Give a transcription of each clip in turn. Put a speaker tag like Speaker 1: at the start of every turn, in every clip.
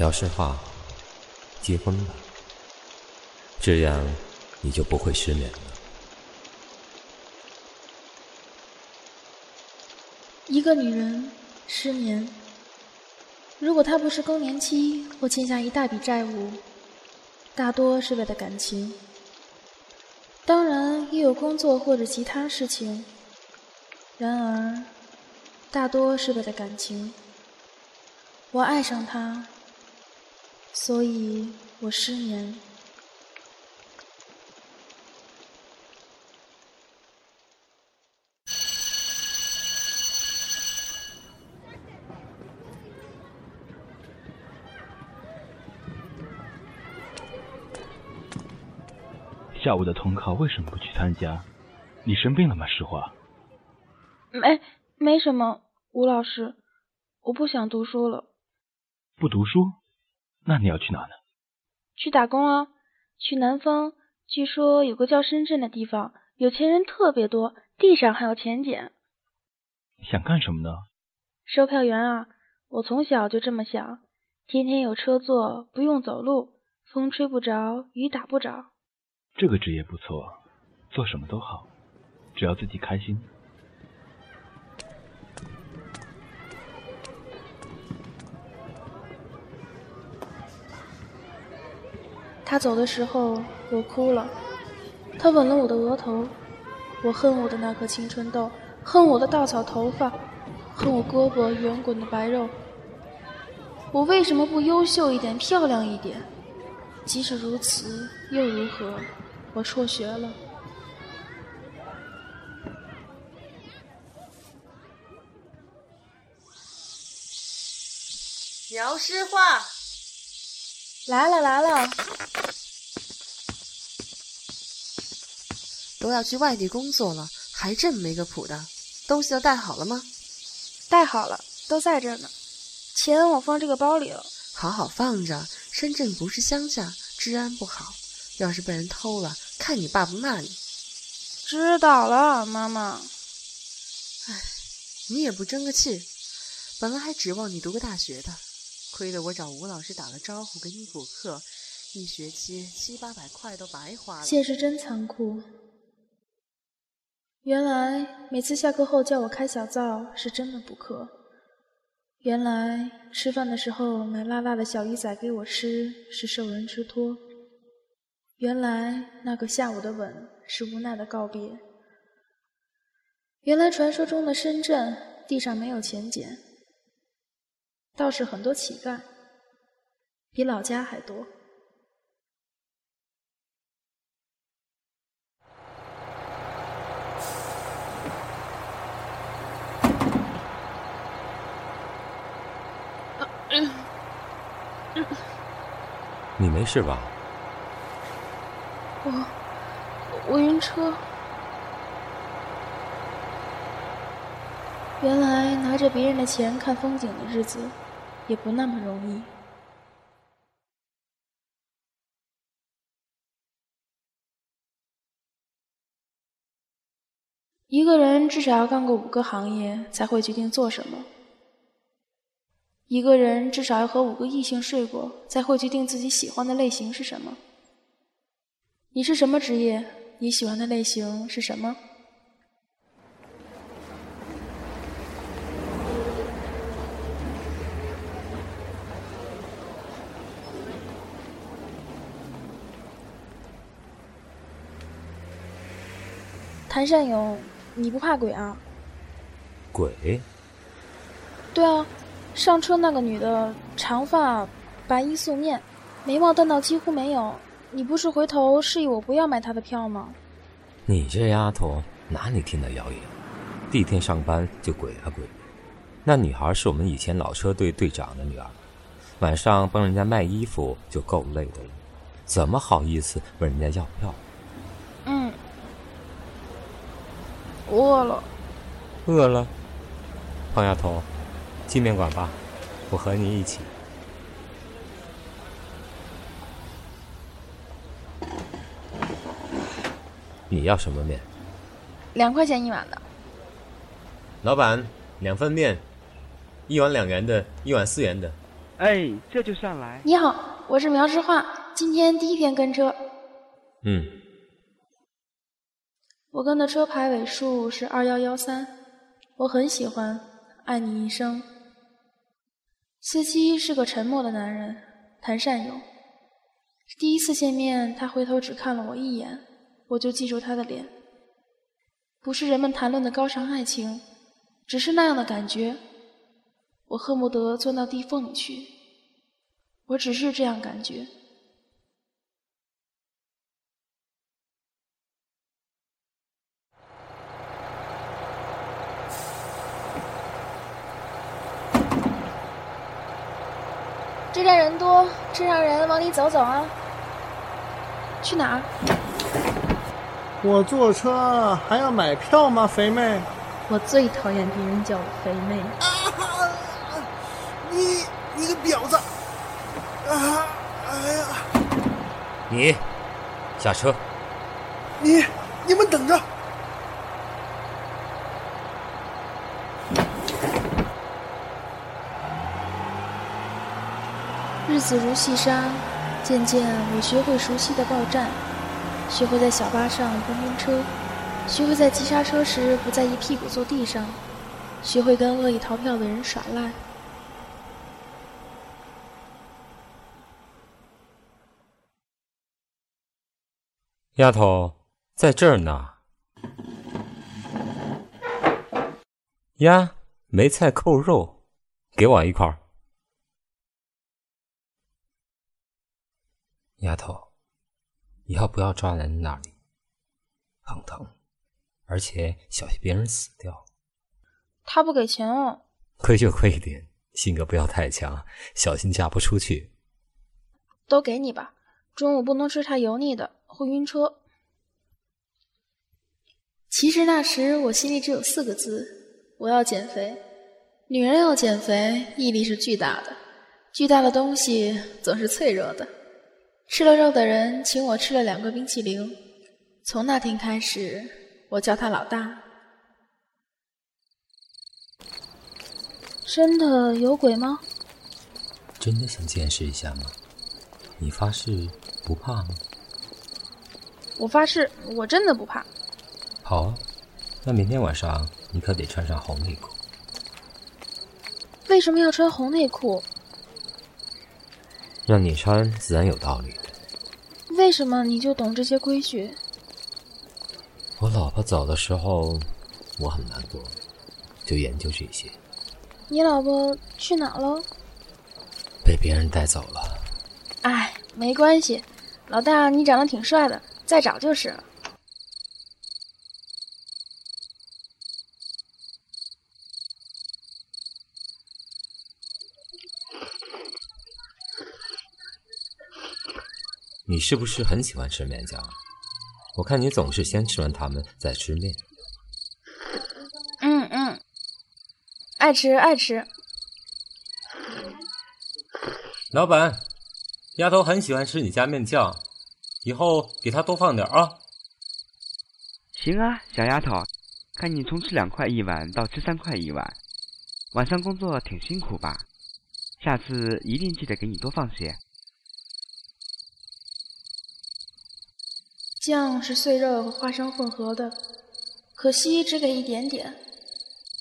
Speaker 1: 聊实话，结婚吧，这样你就不会失眠了。
Speaker 2: 一个女人失眠，如果她不是更年期或欠下一大笔债务，大多是为了感情。当然也有工作或者其他事情，然而大多是为了感情。我爱上他。所以我失眠。
Speaker 3: 下午的统考为什么不去参加？你生病了吗？实话。
Speaker 2: 没，没什么。吴老师，我不想读书了。
Speaker 3: 不读书？那你要去哪呢？
Speaker 2: 去打工啊！去南方，据说有个叫深圳的地方，有钱人特别多，地上还有钱捡。
Speaker 3: 想干什么呢？
Speaker 2: 售票员啊！我从小就这么想，天天有车坐，不用走路，风吹不着，雨打不着。
Speaker 3: 这个职业不错，做什么都好，只要自己开心。
Speaker 2: 他走的时候，我哭了。他吻了我的额头。我恨我的那颗青春痘，恨我的稻草头发，恨我胳膊圆滚的白肉。我为什么不优秀一点，漂亮一点？即使如此，又如何？我辍学了。
Speaker 4: 聊诗话。
Speaker 2: 来了来了，
Speaker 4: 都要去外地工作了，还这么没个谱的，东西都带好了吗？
Speaker 2: 带好了，都在这呢。钱我放这个包里了，
Speaker 4: 好好放着。深圳不是乡下，治安不好，要是被人偷了，看你爸不骂你。
Speaker 2: 知道了，妈妈。
Speaker 4: 唉，你也不争个气，本来还指望你读个大学的。亏得我找吴老师打了招呼，给你补课，一学期七八百块都白花了。
Speaker 2: 现实真残酷。原来每次下课后叫我开小灶是真的补课。原来吃饭的时候买辣辣的小鱼仔给我吃是受人之托。原来那个下午的吻是无奈的告别。原来传说中的深圳地上没有钱捡。倒是很多乞丐，比老家还多。
Speaker 1: 你没事吧？
Speaker 2: 我我晕车。原来拿着别人的钱看风景的日子。也不那么容易。一个人至少要干过五个行业，才会决定做什么。一个人至少要和五个异性睡过，才会决定自己喜欢的类型是什么。你是什么职业？你喜欢的类型是什么？谭善勇，你不怕鬼啊？
Speaker 1: 鬼？
Speaker 2: 对啊，上车那个女的，长发，白衣素面，眉毛淡到几乎没有。你不是回头示意我不要买她的票吗？
Speaker 1: 你这丫头哪里听得谣言？第一天上班就鬼啊鬼！那女孩是我们以前老车队队长的女儿，晚上帮人家卖衣服就够累的了，怎么好意思问人家要票？
Speaker 2: 饿了，
Speaker 1: 饿了，胖丫头，进面馆吧，我和你一起。你要什么面？
Speaker 2: 两块钱一碗的。
Speaker 1: 老板，两份面，一碗两元的，一碗四元的。
Speaker 5: 哎，这就上来。
Speaker 2: 你好，我是苗之画，今天第一天跟车。
Speaker 1: 嗯，
Speaker 2: 我跟的车牌尾数是二幺幺三，我很喜欢，爱你一生。司机是个沉默的男人，谭善勇。第一次见面，他回头只看了我一眼，我就记住他的脸。不是人们谈论的高尚爱情，只是那样的感觉。我恨不得钻到地缝里去。我只是这样感觉。这站人多，车上人往里走走啊。去哪儿？
Speaker 6: 我坐车还要买票吗，肥妹？
Speaker 2: 我最讨厌别人叫我肥妹。
Speaker 6: 啊！你你个婊子！啊！哎呀！
Speaker 1: 你下车。
Speaker 6: 你你们等着！
Speaker 2: 日子如细沙，渐渐我学会熟悉的报站，学会在小巴上不晕车，学会在急刹车时不再一屁股坐地上，学会跟恶意逃票的人耍赖。
Speaker 1: 丫头，在这儿呢。呀，梅菜扣肉，给我一块儿。丫头，以后不要抓男人那里，很疼，而且小心别人死掉。
Speaker 2: 他不给钱哦。
Speaker 1: 亏就亏一点，性格不要太强，小心嫁不出去。
Speaker 2: 都给你吧，中午不能吃太油腻的，会晕车。其实那时我心里只有四个字：我要减肥。女人要减肥，毅力是巨大的，巨大的东西总是脆弱的。吃了肉的人请我吃了两个冰淇淋，从那天开始，我叫他老大。真的有鬼吗？
Speaker 1: 真的想见识一下吗？你发誓不怕吗？
Speaker 2: 我发誓，我真的不怕。
Speaker 1: 好啊，那明天晚上你可得穿上红内裤。
Speaker 2: 为什么要穿红内裤？
Speaker 1: 让你穿自然有道理的。
Speaker 2: 为什么你就懂这些规矩？
Speaker 1: 我老婆走的时候，我很难过，就研究这些。
Speaker 2: 你老婆去哪了？
Speaker 1: 被别人带走了。
Speaker 2: 哎，没关系，老大你长得挺帅的，再找就是了。
Speaker 1: 是不是很喜欢吃面酱？我看你总是先吃完它们再吃面。
Speaker 2: 嗯嗯，爱吃爱吃。
Speaker 1: 老板，丫头很喜欢吃你家面酱，以后给她多放点啊。
Speaker 5: 行啊，小丫头，看你从吃两块一碗到吃三块一碗，晚上工作挺辛苦吧？下次一定记得给你多放些。
Speaker 2: 酱是碎肉和花生混合的，可惜只给一点点。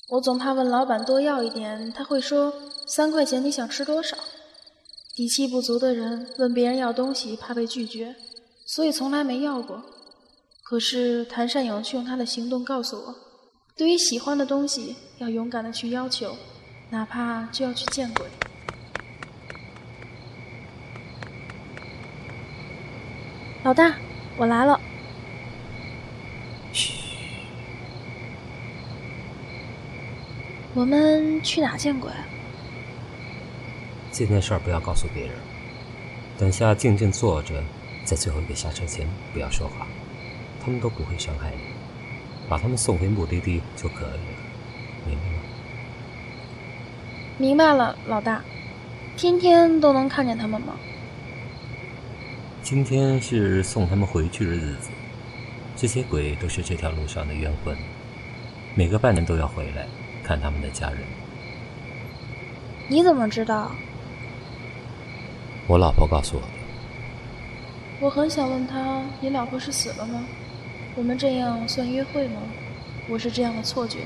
Speaker 2: 我总怕问老板多要一点，他会说三块钱你想吃多少？底气不足的人问别人要东西怕被拒绝，所以从来没要过。可是谭善勇却用他的行动告诉我，对于喜欢的东西要勇敢的去要求，哪怕就要去见鬼。老大。我来了。
Speaker 1: 嘘，
Speaker 2: 我们去哪见鬼？
Speaker 1: 这件事儿不要告诉别人。等下静静坐着，在最后一个下车前不要说话，他们都不会伤害你，把他们送回目的地就可以了，明白吗？
Speaker 2: 明白了，老大。天天都能看见他们吗？
Speaker 1: 今天是送他们回去的日子，这些鬼都是这条路上的冤魂，每隔半年都要回来看他们的家人。
Speaker 2: 你怎么知道？
Speaker 1: 我老婆告诉我的。
Speaker 2: 我很想问他：“你老婆是死了吗？我们这样算约会吗？”我是这样的错觉。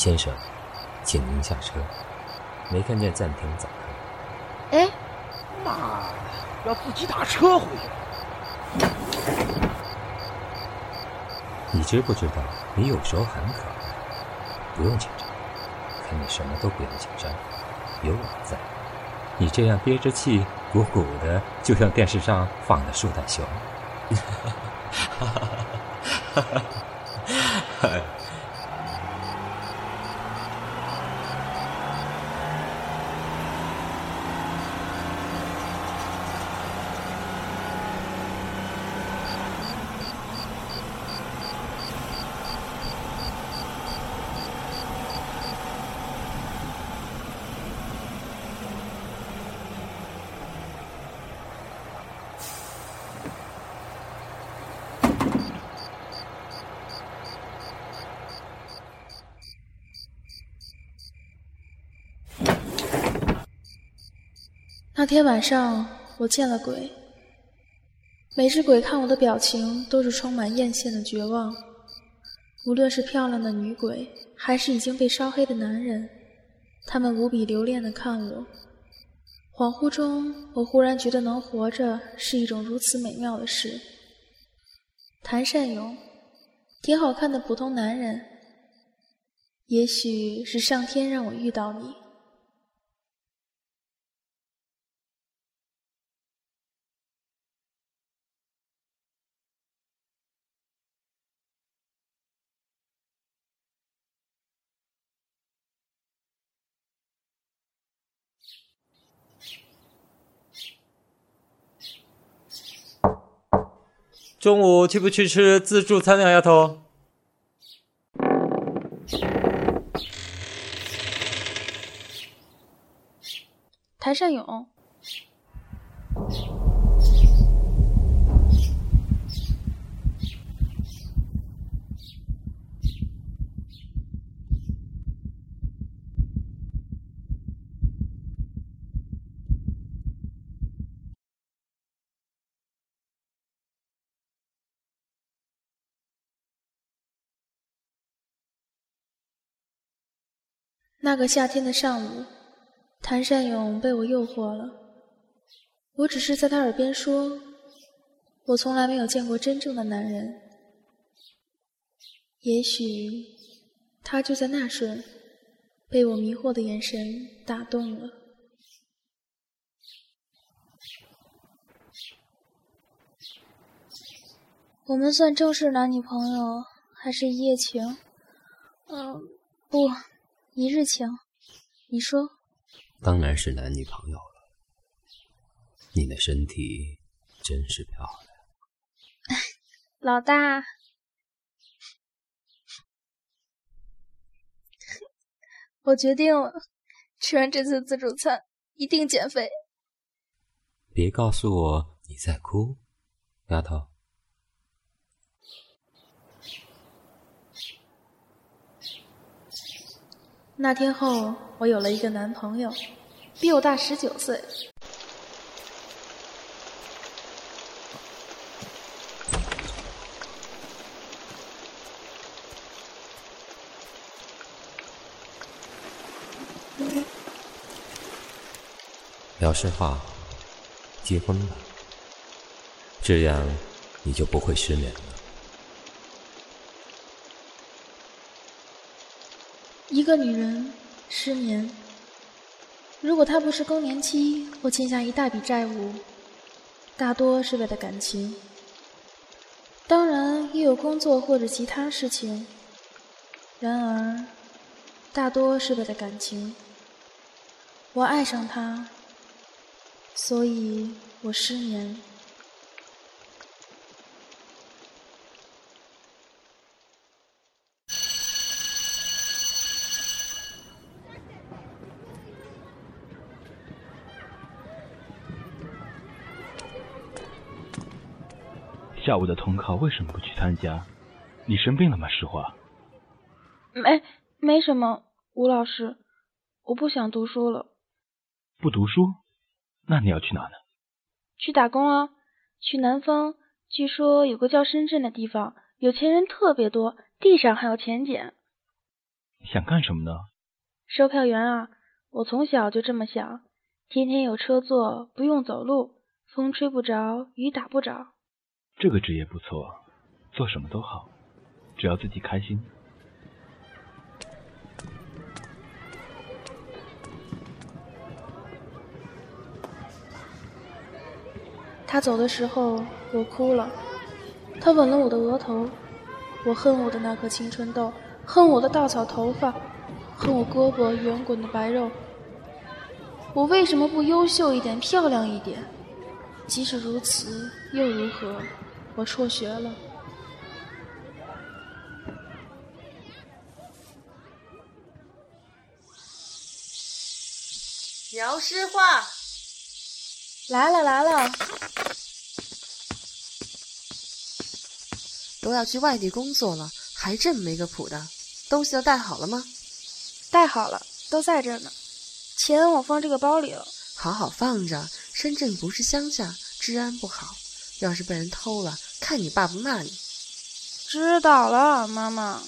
Speaker 1: 先生，请您下车。没看见暂停早
Speaker 2: 课。哎，
Speaker 6: 妈的，要自己打车回去。
Speaker 1: 你知不知道，你有时候很可爱。不用紧张，看你什么都不用紧张，有我在。你这样憋着气，鼓鼓的，就像电视上放的树袋熊。哈哈哈哈哈哈！
Speaker 2: 那天晚上，我见了鬼。每只鬼看我的表情都是充满艳羡的绝望。无论是漂亮的女鬼，还是已经被烧黑的男人，他们无比留恋地看我。恍惚中，我忽然觉得能活着是一种如此美妙的事。谭善勇，挺好看的普通男人。也许是上天让我遇到你。
Speaker 1: 中午去不去吃自助餐呀，丫头？
Speaker 2: 谭善勇。那个夏天的上午，谭善勇被我诱惑了。我只是在他耳边说：“我从来没有见过真正的男人。”也许，他就在那瞬，被我迷惑的眼神打动了。我们算正式男女朋友，还是一夜情？嗯，不。一日情，你说？
Speaker 1: 当然是男女朋友了。你的身体真是漂亮，
Speaker 2: 老大。我决定了，吃完这次自助餐一定减肥。
Speaker 1: 别告诉我你在哭，丫头。
Speaker 2: 那天后，我有了一个男朋友，比我大十九岁。
Speaker 1: 聊实话，结婚吧，这样你就不会失眠了。
Speaker 2: 一个女人失眠，如果她不是更年期或欠下一大笔债务，大多是为了感情。当然也有工作或者其他事情，然而大多是为了感情。我爱上他，所以我失眠。
Speaker 3: 下午的统考为什么不去参加？你生病了吗？实话。
Speaker 2: 没，没什么，吴老师，我不想读书了。
Speaker 3: 不读书？那你要去哪呢？
Speaker 2: 去打工啊，去南方。据说有个叫深圳的地方，有钱人特别多，地上还有钱捡。
Speaker 3: 想干什么呢？
Speaker 2: 售票员啊，我从小就这么想，天天有车坐，不用走路，风吹不着，雨打不着。
Speaker 3: 这个职业不错，做什么都好，只要自己开心。
Speaker 2: 他走的时候，我哭了。他吻了我的额头。我恨我的那颗青春痘，恨我的稻草头发，恨我胳膊圆滚的白肉。我为什么不优秀一点，漂亮一点？即使如此，又如何？我辍学了。
Speaker 4: 苗诗画，
Speaker 2: 来了来了。
Speaker 4: 都要去外地工作了，还这么没个谱的，东西都带好了吗？
Speaker 2: 带好了，都在这呢。钱我放这个包里了。
Speaker 4: 好好放着，深圳不是乡下，治安不好，要是被人偷了，看你爸不骂你。
Speaker 2: 知道了，妈妈。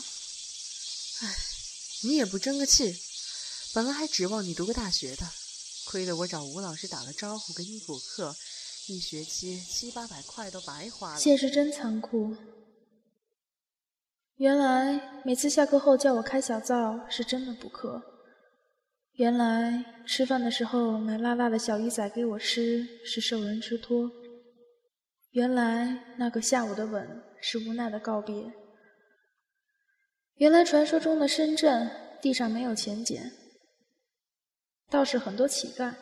Speaker 4: 唉，你也不争个气，本来还指望你读个大学的，亏得我找吴老师打了招呼给你补课，一学期七八百块都白花了。
Speaker 2: 现实真残酷。原来每次下课后叫我开小灶是真的补课。原来吃饭的时候买辣辣的小鱼仔给我吃是受人之托。原来那个下午的吻是无奈的告别。原来传说中的深圳地上没有钱捡，倒是很多乞丐，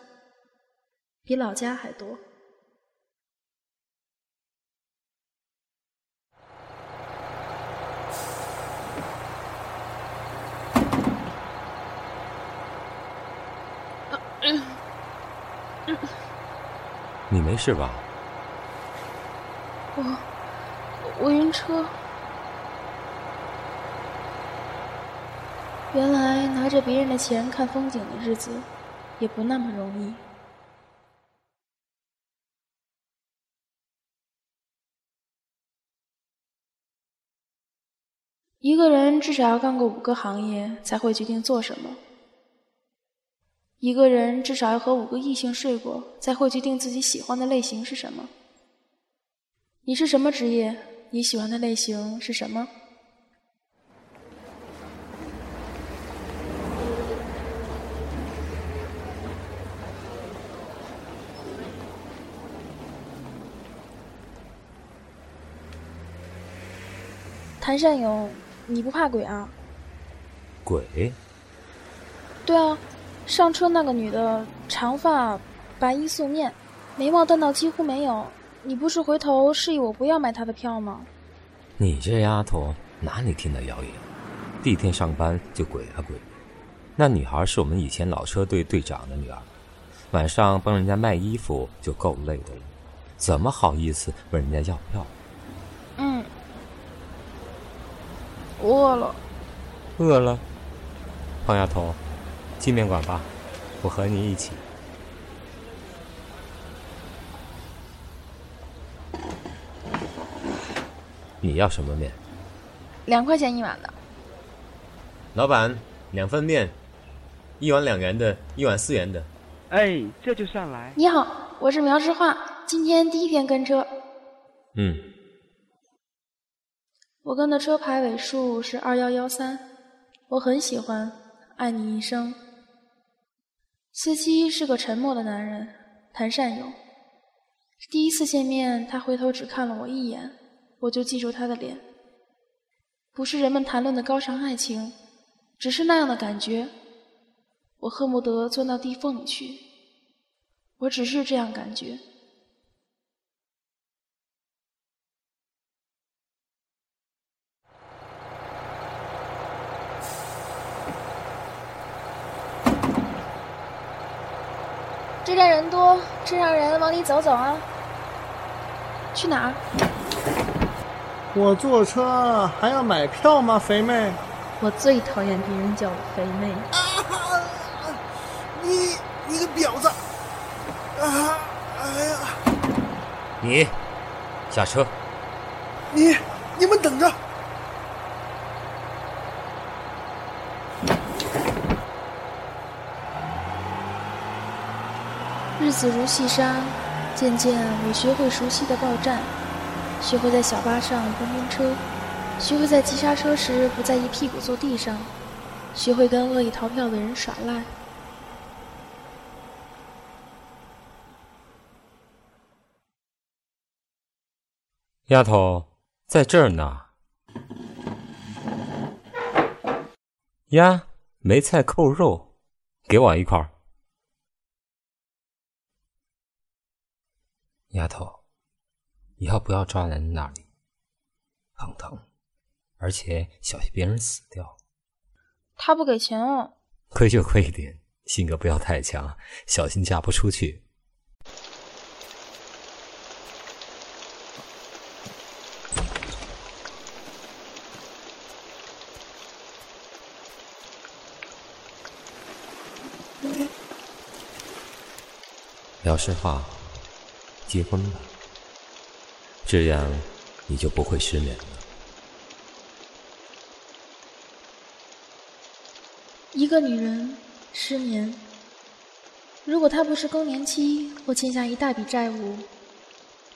Speaker 2: 比老家还多。
Speaker 1: 你没事吧？
Speaker 2: 我我晕车。原来拿着别人的钱看风景的日子，也不那么容易。一个人至少要干过五个行业，才会决定做什么。一个人至少要和五个异性睡过，才会决定自己喜欢的类型是什么。你是什么职业？你喜欢的类型是什么？谭善勇，你不怕鬼啊？
Speaker 1: 鬼？
Speaker 2: 对啊。上车那个女的，长发，白衣素面，眉毛淡到几乎没有。你不是回头示意我不要买他的票吗？
Speaker 1: 你这丫头哪里听的谣言？第一天上班就鬼啊鬼！那女孩是我们以前老车队队长的女儿，晚上帮人家卖衣服就够累的了，怎么好意思问人家要票？
Speaker 2: 嗯，我饿了。
Speaker 1: 饿了，胖丫头。进面馆吧，我和你一起。你要什么面？
Speaker 2: 两块钱一碗的。
Speaker 1: 老板，两份面，一碗两元的，一碗四元的。
Speaker 5: 哎，这就上来。
Speaker 2: 你好，我是苗之画，今天第一天跟车。
Speaker 1: 嗯。
Speaker 2: 我跟的车牌尾数是二幺幺三，我很喜欢，爱你一生。司机是个沉默的男人，谭善勇。第一次见面，他回头只看了我一眼，我就记住他的脸。不是人们谈论的高尚爱情，只是那样的感觉。我恨不得钻到地缝里去。我只是这样感觉。这站人多，车上人往里走走啊。去哪儿？
Speaker 6: 我坐车还要买票吗，肥妹？
Speaker 2: 我最讨厌别人叫我肥妹。
Speaker 6: 啊！你你个婊子！啊！哎呀！
Speaker 1: 你下车。
Speaker 6: 你你们等着！
Speaker 2: 日子如细沙，渐渐我学会熟悉的报站，学会在小巴上蹦蹦车，学会在急刹车时不再一屁股坐地上，学会跟恶意逃票的人耍赖。
Speaker 1: 丫头，在这儿呢。呀，梅菜扣肉，给我一块儿。丫头，以后不要抓男人那里，很疼，而且小心别人死掉。
Speaker 2: 他不给钱哦。
Speaker 1: 亏就亏一点，性格不要太强，小心嫁不出去。聊实话。结婚吧，这样你就不会失眠了。
Speaker 2: 一个女人失眠，如果她不是更年期或欠下一大笔债务，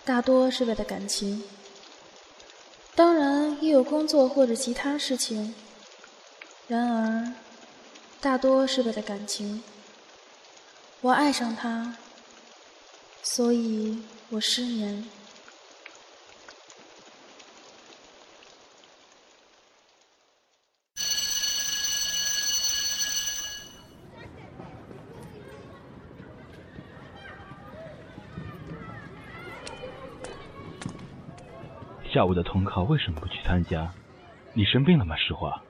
Speaker 2: 大多是为了感情。当然也有工作或者其他事情，然而大多是为了感情。我爱上他。所以我失眠。
Speaker 3: 下午的统考为什么不去参加？你生病了吗？石华。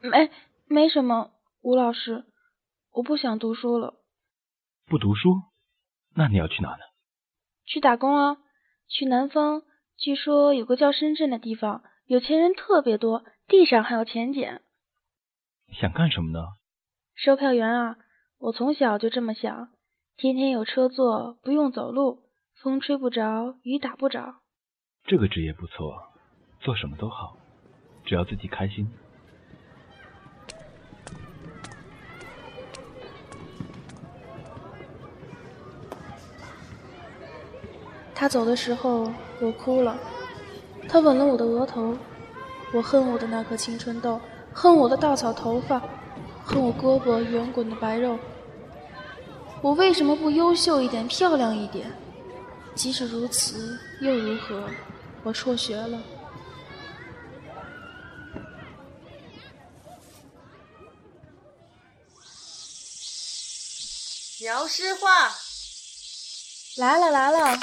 Speaker 2: 没，没什么。吴老师，我不想读书了。
Speaker 3: 不读书？那你要去哪呢？
Speaker 2: 去打工啊！去南方，据说有个叫深圳的地方，有钱人特别多，地上还有钱捡。
Speaker 3: 想干什么呢？
Speaker 2: 售票员啊！我从小就这么想，天天有车坐，不用走路，风吹不着，雨打不着。
Speaker 3: 这个职业不错，做什么都好，只要自己开心。
Speaker 2: 他走的时候，我哭了。他吻了我的额头。我恨我的那颗青春痘，恨我的稻草头发，恨我胳膊圆滚的白肉。我为什么不优秀一点，漂亮一点？即使如此，又如何？我辍学了。
Speaker 4: 姚诗画，
Speaker 2: 来了来了。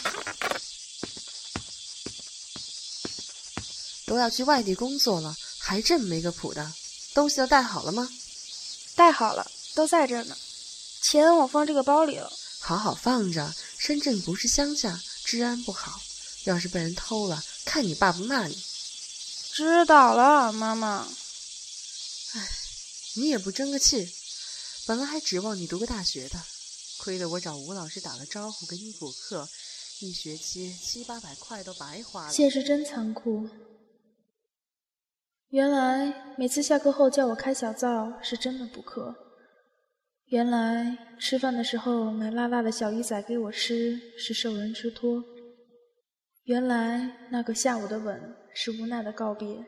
Speaker 4: 都要去外地工作了，还这么没个谱的，东西都带好了吗？
Speaker 2: 带好了，都在这呢。钱我放这个包里了，
Speaker 4: 好好放着。深圳不是乡下，治安不好，要是被人偷了，看你爸不骂你。
Speaker 2: 知道了，妈妈。
Speaker 4: 哎，你也不争个气，本来还指望你读个大学的，亏得我找吴老师打了招呼，给你补课，一学期七八百块都白花了。
Speaker 2: 现实真残酷。原来每次下课后叫我开小灶是真的补课。原来吃饭的时候买辣辣的小鱼仔给我吃是受人之托。原来那个下午的吻是无奈的告别。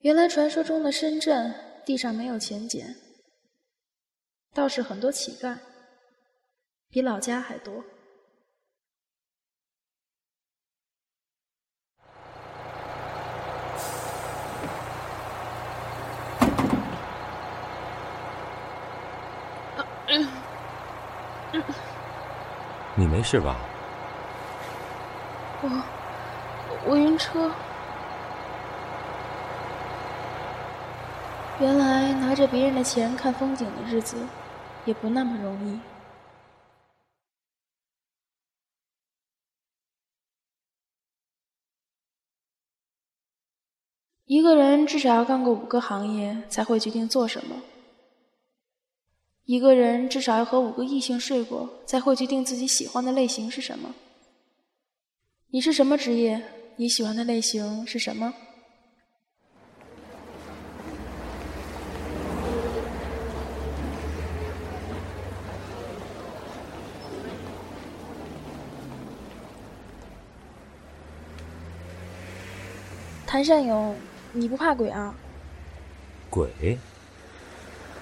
Speaker 2: 原来传说中的深圳地上没有钱捡，倒是很多乞丐，比老家还多。
Speaker 1: 你没事吧？
Speaker 2: 我我晕车。原来拿着别人的钱看风景的日子，也不那么容易。一个人至少要干过五个行业，才会决定做什么。一个人至少要和五个异性睡过，才会决定自己喜欢的类型是什么。你是什么职业？你喜欢的类型是什么？谭善勇，你不怕鬼啊？
Speaker 1: 鬼？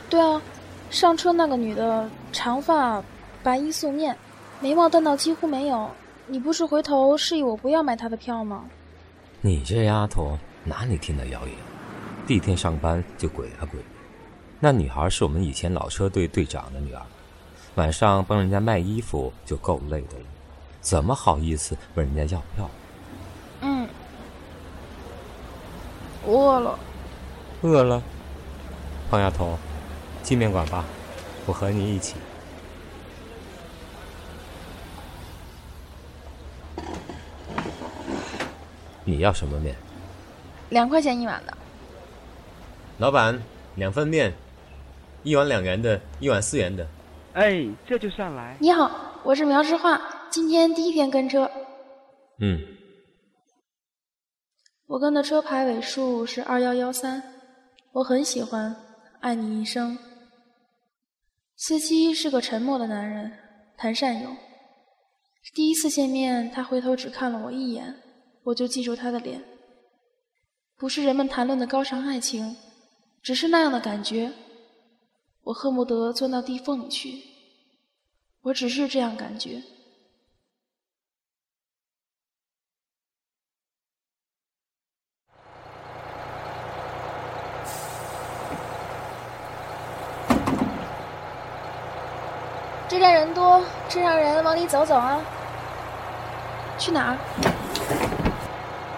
Speaker 2: 对啊。上车那个女的，长发，白衣素面，眉毛淡到几乎没有。你不是回头示意我不要买他的票吗？
Speaker 1: 你这丫头哪里听的谣言？第一天上班就鬼啊鬼！那女孩是我们以前老车队队长的女儿，晚上帮人家卖衣服就够累的了，怎么好意思问人家要票？
Speaker 2: 嗯，饿了。
Speaker 1: 饿了，胖丫头。进面馆吧，我和你一起。你要什么面？
Speaker 2: 两块钱一碗的。
Speaker 1: 老板，两份面，一碗两元的，一碗四元的。
Speaker 5: 哎，这就上来。
Speaker 2: 你好，我是苗之画，今天第一天跟车。
Speaker 1: 嗯。
Speaker 2: 我跟的车牌尾数是二幺幺三，我很喜欢，爱你一生。司机是个沉默的男人，谭善勇。第一次见面，他回头只看了我一眼，我就记住他的脸。不是人们谈论的高尚爱情，只是那样的感觉。我恨不得钻到地缝里去。我只是这样感觉。这站人多，趁让人往里走走啊！去哪儿？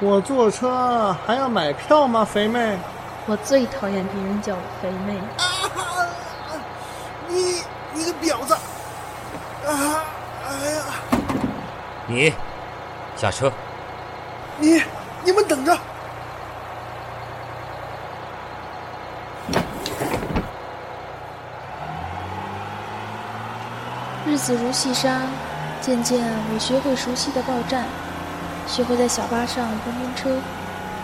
Speaker 6: 我坐车还要买票吗，肥妹？
Speaker 7: 我最讨厌别人叫我肥妹。
Speaker 6: 啊！你你个婊子！啊！哎呀！
Speaker 1: 你下车！
Speaker 6: 你你们等着！
Speaker 2: 日子如细沙，渐渐我学会熟悉的报站，学会在小巴上蹦蹦车，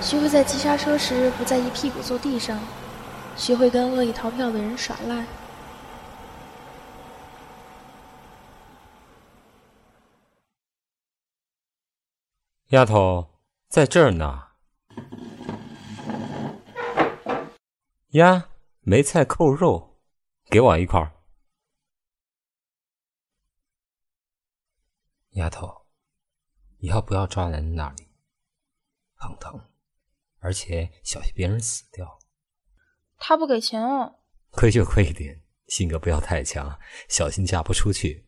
Speaker 2: 学会在急刹车时不在意屁股坐地上，学会跟恶意逃票的人耍赖。
Speaker 1: 丫头，在这儿呢。呀，梅菜扣肉，给我一块儿。丫头，以后不要抓人那里，很疼，而且小心别人死掉。
Speaker 2: 他不给钱哦。
Speaker 1: 亏就亏一点，性格不要太强，小心嫁不出去。